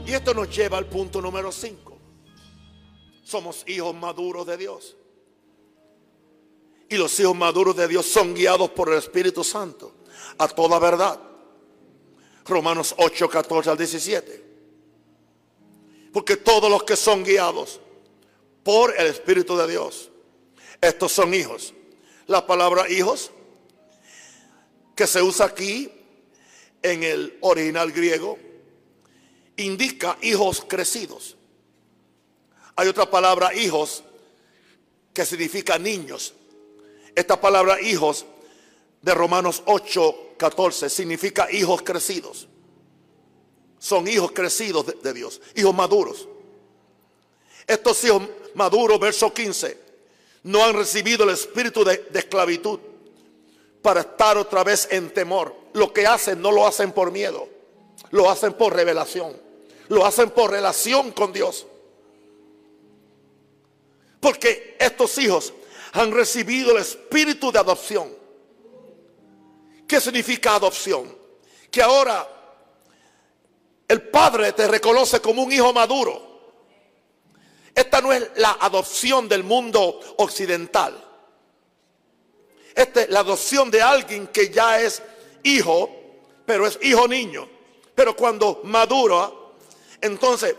Y esto nos lleva al punto número 5. Somos hijos maduros de Dios. Y los hijos maduros de Dios son guiados por el Espíritu Santo a toda verdad. Romanos 8, 14 al 17. Porque todos los que son guiados por el Espíritu de Dios, estos son hijos. La palabra hijos que se usa aquí en el original griego indica hijos crecidos. Hay otra palabra hijos que significa niños. Esta palabra hijos de Romanos 8, 14 significa hijos crecidos. Son hijos crecidos de, Dios, hijos maduros. Estos hijos maduros, verso 15, no han recibido el espíritu de, de esclavitud para estar otra vez en temor. Lo que hacen no lo hacen por miedo, lo hacen por revelación, lo hacen por relación con Dios. Porque estos hijos han recibido el espíritu de adopción. ¿Qué significa adopción? Que ahora el padre te reconoce como un hijo maduro. Esta no es la adopción del mundo occidental. Esta es la adopción de alguien que ya es hijo, pero es hijo niño. Pero cuando madura, entonces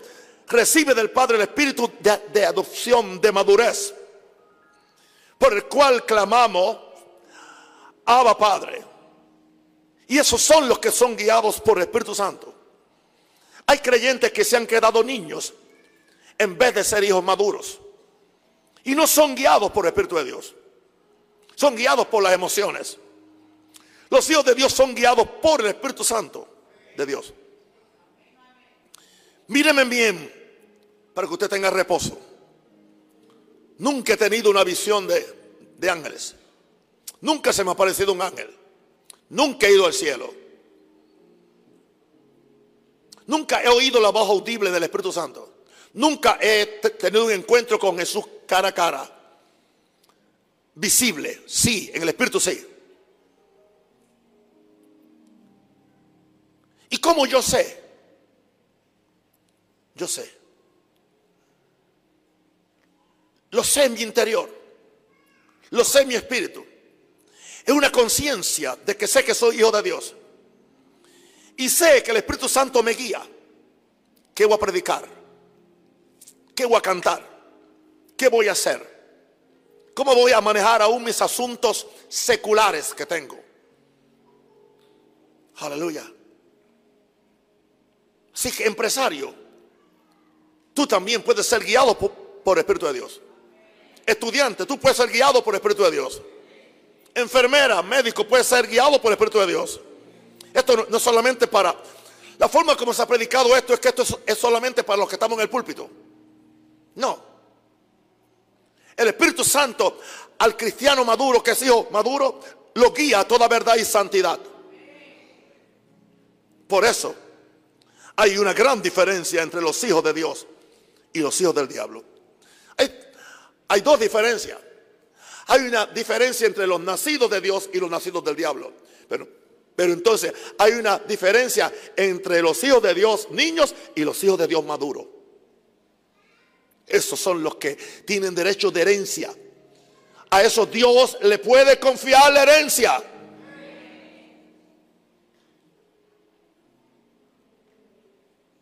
recibe del Padre el espíritu de, de adopción, de madurez, por el cual clamamos, Abba Padre. Y esos son los que son guiados por el Espíritu Santo. Hay creyentes que se han quedado niños en vez de ser hijos maduros. Y no son guiados por el Espíritu de Dios. Son guiados por las emociones. Los hijos de Dios son guiados por el Espíritu Santo de Dios. Míreme bien para que usted tenga reposo. Nunca he tenido una visión de, de ángeles. Nunca se me ha aparecido un ángel. Nunca he ido al cielo. Nunca he oído la voz audible del Espíritu Santo. Nunca he tenido un encuentro con Jesús cara a cara. Visible, sí, en el Espíritu sí. ¿Y cómo yo sé? Yo sé. Lo sé en mi interior. Lo sé en mi espíritu. Es una conciencia de que sé que soy hijo de Dios. Y sé que el Espíritu Santo me guía. ¿Qué voy a predicar? ¿Qué voy a cantar? ¿Qué voy a hacer? ¿Cómo voy a manejar aún mis asuntos seculares que tengo? Aleluya. Así que empresario, tú también puedes ser guiado por, por el Espíritu de Dios. Estudiante, tú puedes ser guiado por el Espíritu de Dios enfermera, médico puede ser guiado por el Espíritu de Dios. Esto no, es solamente para... La forma como se ha predicado esto es que esto es, solamente para los que estamos en el púlpito. No. El Espíritu Santo al cristiano maduro, que es hijo maduro, lo guía a toda verdad y santidad. Por eso hay una gran diferencia entre los hijos de Dios y los hijos del diablo. Hay, dos diferencias. Hay una diferencia entre los nacidos de Dios y los nacidos del diablo. Pero, pero entonces hay una diferencia entre los hijos de Dios niños y los hijos de Dios maduros. Esos son los que tienen derecho de herencia. A esos Dios le puede confiar la herencia.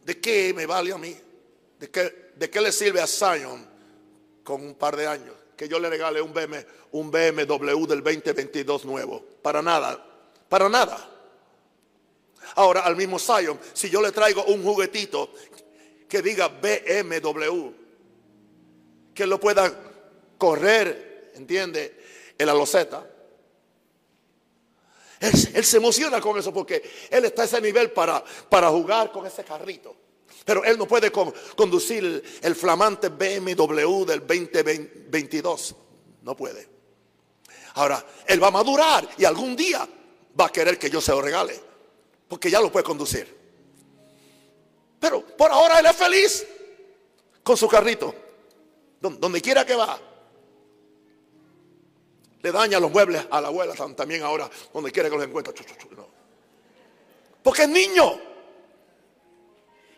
¿De qué me vale a mí? ¿De qué, de qué le sirve a Zion con un par de años? que yo le regale un, BMW, un BMW del 2022 nuevo. Para nada, para nada. Ahora, al mismo Zion, si yo le traigo un juguetito que diga BMW, que lo pueda correr, ¿entiende? En la loseta. Él, se emociona con eso porque él está a ese nivel para, para jugar con ese carrito. Pero él no puede conducir el flamante BMW del 2022. No puede. Ahora, él va a madurar y algún día va a querer que yo se lo regale. Porque ya lo puede conducir. Pero por ahora él es feliz con su carrito. Donde quiera que va. Le daña los muebles a la abuela también ahora, donde quiera que los encuentre. Porque es niño.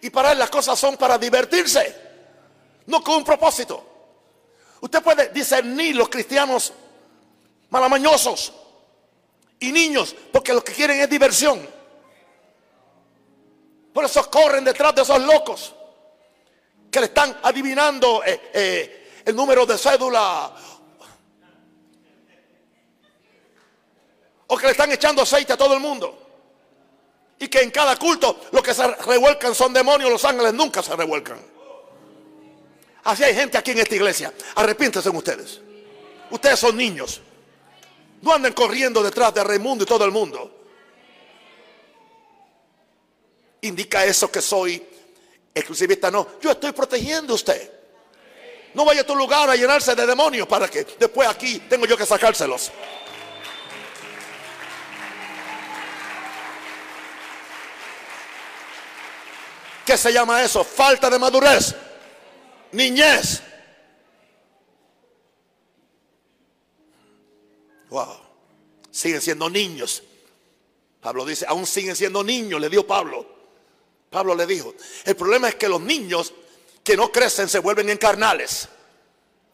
Y para él las cosas son para divertirse, no con un propósito. Usted puede discernir los cristianos malamañosos y niños, porque lo que quieren es diversión. Por eso corren detrás de esos locos que le están adivinando eh, eh, el número de cédula o que le están echando aceite a todo el mundo. Y que en cada culto lo que se revuelcan son demonios, los ángeles nunca se revuelcan. Así hay gente aquí en esta iglesia. Arrepiéntense ustedes. Ustedes son niños. No anden corriendo detrás de Raimundo y todo el mundo. Indica eso que soy exclusivista. No, yo estoy protegiendo a usted. No vaya a tu lugar a llenarse de demonios para que después aquí tengo yo que sacárselos. ¿Qué se llama eso? Falta de madurez. Niñez. Wow. Siguen siendo niños. Pablo dice, aún siguen siendo niños, le dio Pablo. Pablo le dijo, el problema es que los niños que no crecen se vuelven encarnales.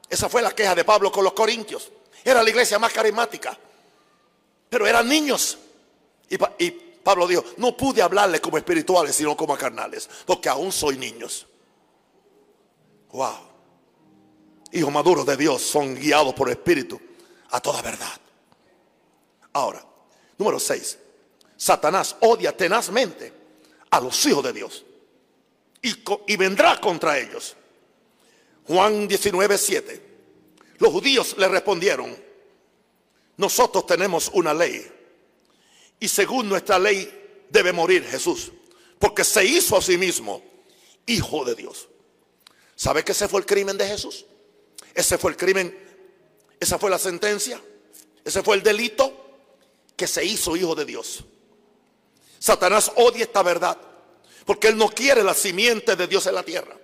Esa fue la queja de Pablo con los corintios. Era la iglesia más carismática, pero eran niños. Y, Pablo dijo, no pude hablarles como espirituales, sino como carnales, porque aún soy niños. Wow. Hijos maduros de Dios son guiados por el Espíritu a toda verdad. Ahora, número 6. Satanás odia tenazmente a los hijos de Dios y, y vendrá contra ellos. Juan 19, 7. Los judíos le respondieron, nosotros tenemos una ley y según nuestra ley debe morir Jesús, porque se hizo a sí mismo hijo de Dios. ¿Sabe que ese fue el crimen de Jesús? Ese fue el crimen, esa fue la sentencia, ese fue el delito que se hizo hijo de Dios. Satanás odia esta verdad porque él no quiere la simiente de Dios en la tierra.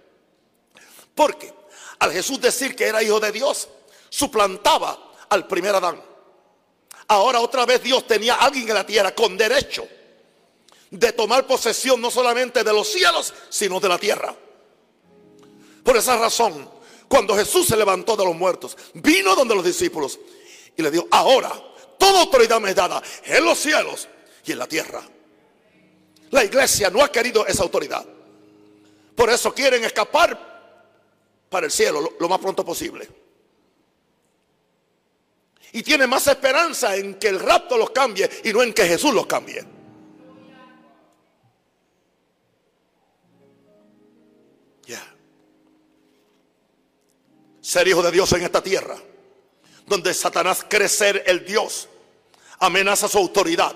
Porque al Jesús decir que era hijo de Dios, suplantaba al primer Adán. Ahora otra vez Dios tenía a alguien en la tierra con derecho de tomar posesión no solamente de los cielos, sino de la tierra. Por esa razón, cuando Jesús se levantó de los muertos, vino donde los discípulos y le dijo, ahora toda autoridad me es dada en los cielos y en la tierra. La iglesia no ha querido esa autoridad. Por eso quieren escapar para el cielo lo, lo más pronto posible. Y tienen más esperanza en que el rapto los cambie y no en que Jesús los cambie. Ya. Ser hijo de Dios en esta tierra, donde Satanás cree ser el Dios, amenaza su autoridad.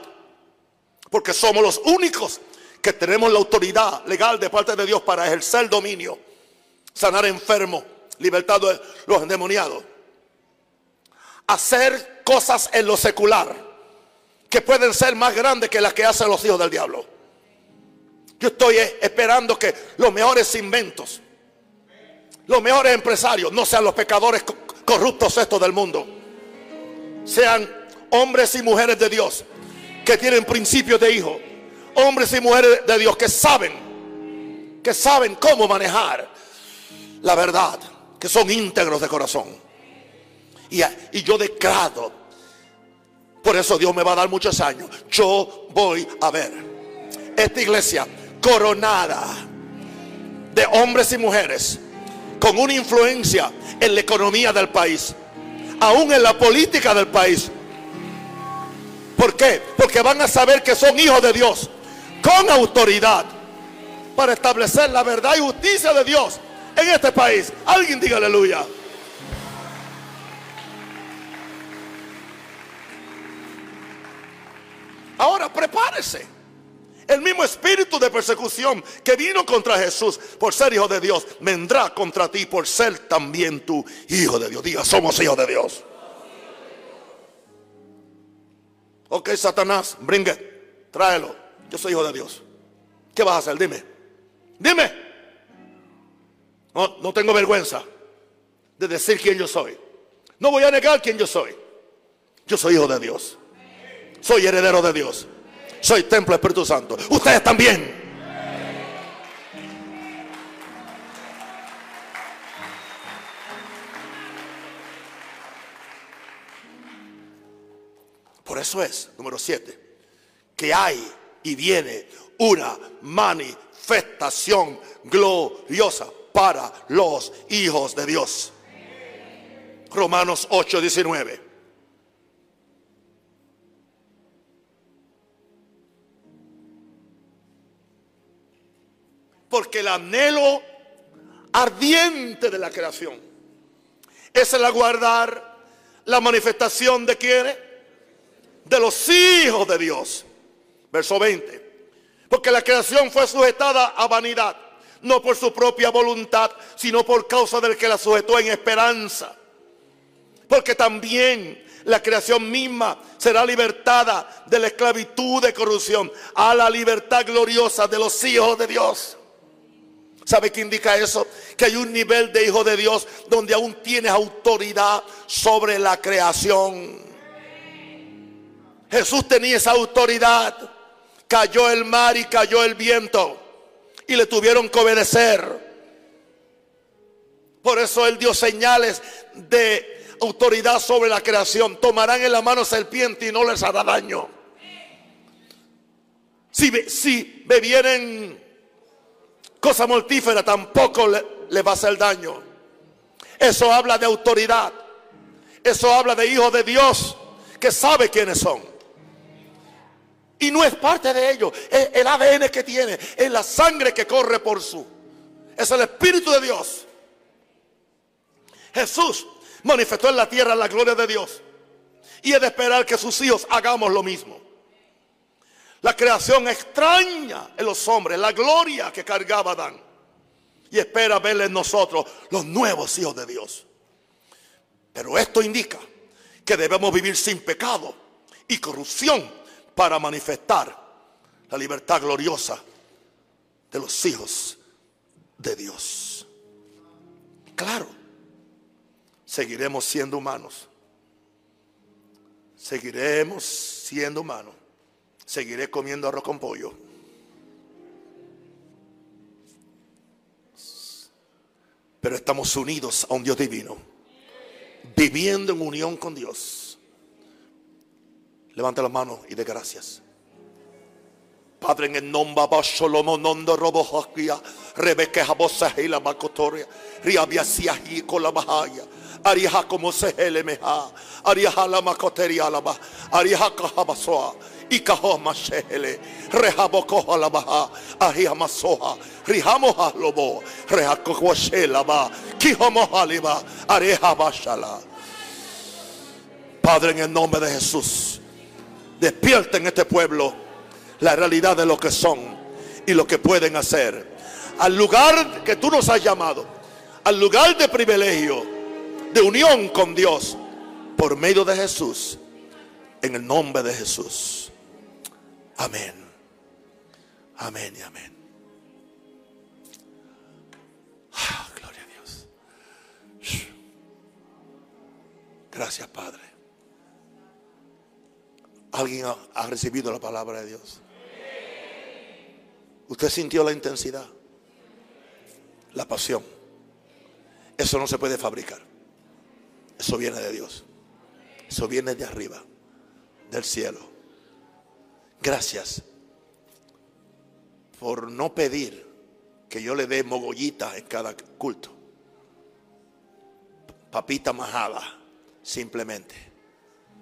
Porque somos los únicos que tenemos la autoridad legal de parte de Dios para ejercer dominio, sanar enfermos, libertar los endemoniados, hacer cosas en lo secular que pueden ser más grandes que las que hacen los hijos del diablo. Yo estoy esperando que los mejores inventos, los mejores empresarios, no sean los pecadores co- corruptos estos del mundo, sean hombres y mujeres de Dios que tienen principios de hijo, hombres y mujeres de Dios que saben, que saben cómo manejar la verdad, que son íntegros de corazón. Y, yo declaro, por eso Dios me va a dar muchos años, yo voy a ver esta iglesia coronada de hombres y mujeres con una influencia en la economía del país, aún en la política del país. ¿Por qué? Porque van a saber que son hijos de Dios con autoridad para establecer la verdad y justicia de Dios en este país. Alguien diga aleluya. Ahora prepárese. El mismo espíritu de persecución que vino contra Jesús por ser hijo de Dios, vendrá contra ti por ser también tu hijo de Dios. Diga, somos hijos de Dios. Ok, Satanás, bring it, tráelo. Yo soy hijo de Dios. ¿Qué vas a hacer? Dime. Dime. No, no tengo vergüenza de decir quién yo soy. No voy a negar quién yo soy. Yo soy hijo de Dios. Soy heredero de Dios. Soy templo Espíritu Santo. Ustedes también. Por eso es, número siete, que hay y viene una manifestación gloriosa para los hijos de Dios. Romanos 8, 19. Porque el anhelo ardiente de la creación es el aguardar la manifestación de quién? De los hijos de Dios. Verso 20. Porque la creación fue sujetada a vanidad, no por su propia voluntad, sino por causa del que la sujetó en esperanza. Porque también la creación misma será libertada de la esclavitud de corrupción a la libertad gloriosa de los hijos de Dios. ¿Sabe qué indica eso? Que hay un nivel de hijo de Dios donde aún tienes autoridad sobre la creación. Jesús tenía esa autoridad. Cayó el mar y cayó el viento. Y le tuvieron que obedecer. Por eso Él dio señales de autoridad sobre la creación. Tomarán en la mano serpiente y no les hará daño. Si, si bebieren cosa mortífera, tampoco le va a hacer daño. Eso habla de autoridad. Eso habla de hijos de Dios que sabe quiénes son. Y no es parte de ellos, es el ADN que tiene, es la sangre que corre por su. Es el Espíritu de Dios. Jesús manifestó en la tierra la gloria de Dios. Y es de esperar que sus hijos hagamos lo mismo. La creación extraña en los hombres, la gloria que cargaba Adán. Y espera verle en nosotros los nuevos hijos de Dios. Pero esto indica que debemos vivir sin pecado y corrupción para manifestar la libertad gloriosa de los hijos de Dios. Claro, seguiremos siendo humanos. Seguiremos siendo humanos. Seguiré comiendo arroz con pollo. Pero estamos unidos a un Dios divino. Viviendo en unión con Dios. Levanta la mano y de gracias. Padre, en el nombre de Sholomo, nondo robo hokia, Rebeca jabosa y la macotoria, Riabia y con la bahaya, Ariha como se hele meha, Ariha la macoteria la ba, Ariha kahabasoa, y kahoma shehele, Rehaboko la baha, Ariha masoha, Rihamoha lobo, Rehakokoshe la ba, Kihomoha liba, Areha bashala. Padre, en el nombre de Jesús, despierta en este pueblo la realidad de lo que son y lo que pueden hacer. Al lugar que tú nos has llamado, al lugar de privilegio, de unión con Dios, por medio de Jesús, en el nombre de Jesús. Amén. Amén y amén. Ah, gloria a Dios. Gracias, Padre. ¿Alguien ha, ha recibido la palabra de Dios? Usted sintió la intensidad, la pasión. Eso no se puede fabricar. Eso viene de Dios. Eso viene de arriba, del cielo. Gracias por no pedir que yo le dé mogollita en cada culto. Papita majada, simplemente.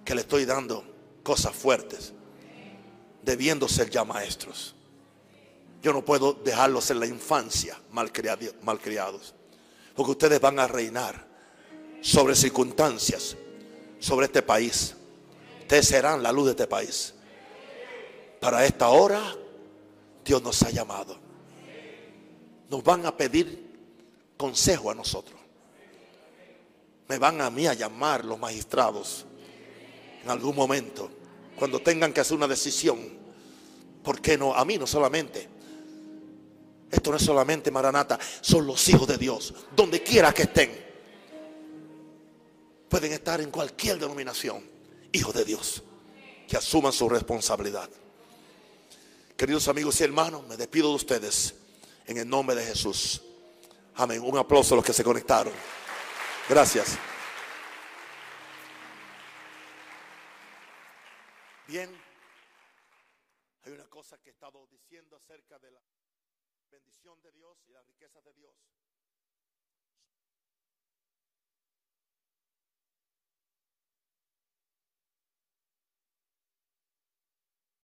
Que le estoy dando cosas fuertes, debiendo ser ya maestros. Yo no puedo dejarlos en la infancia malcriados. Porque ustedes van a reinar sobre circunstancias, sobre este país. Ustedes serán la luz de este país. Para esta hora, Dios nos ha llamado. Nos van a pedir consejo a nosotros. Me van a mí a llamar los magistrados en algún momento. Cuando tengan que hacer una decisión. ¿Por qué no? A mí no solamente. Esto no es solamente Maranata, son los hijos de Dios, donde quiera que estén. Pueden estar en cualquier denominación, hijos de Dios, que asuman su responsabilidad. Queridos amigos y hermanos, me despido de ustedes en el nombre de Jesús. Amén. Un aplauso a los que se conectaron. Gracias. Bien, hay una cosa que he estado diciendo acerca de la bendición de Dios y las riquezas de Dios.